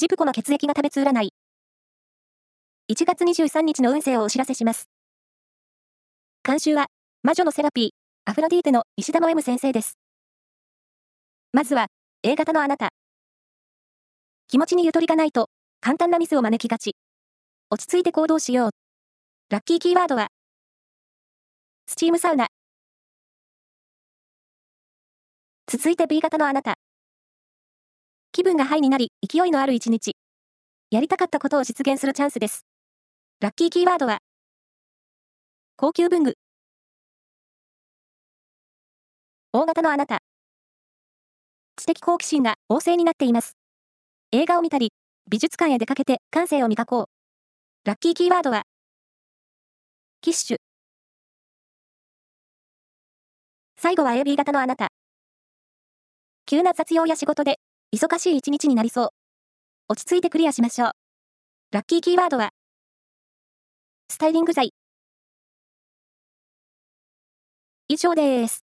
ジプコの血液が食べつ占い。1月23日の運勢をお知らせします。監修は、魔女のセラピー、アフロディーテの石田の M 先生です。まずは、A 型のあなた。気持ちにゆとりがないと、簡単なミスを招きがち。落ち着いて行動しよう。ラッキーキーワードは、スチームサウナ。続いて B 型のあなた。気分がハイになり、勢いのある一日。やりたかったことを実現するチャンスです。ラッキーキーワードは、高級文具。大型のあなた。知的好奇心が旺盛になっています。映画を見たり、美術館へ出かけて感性を磨こう。ラッキーキーワードは、キッシュ。最後は AB 型のあなた。急な雑用や仕事で忙しい一日になりそう。落ち着いてクリアしましょう。ラッキーキーワードは、スタイリング剤。以上です。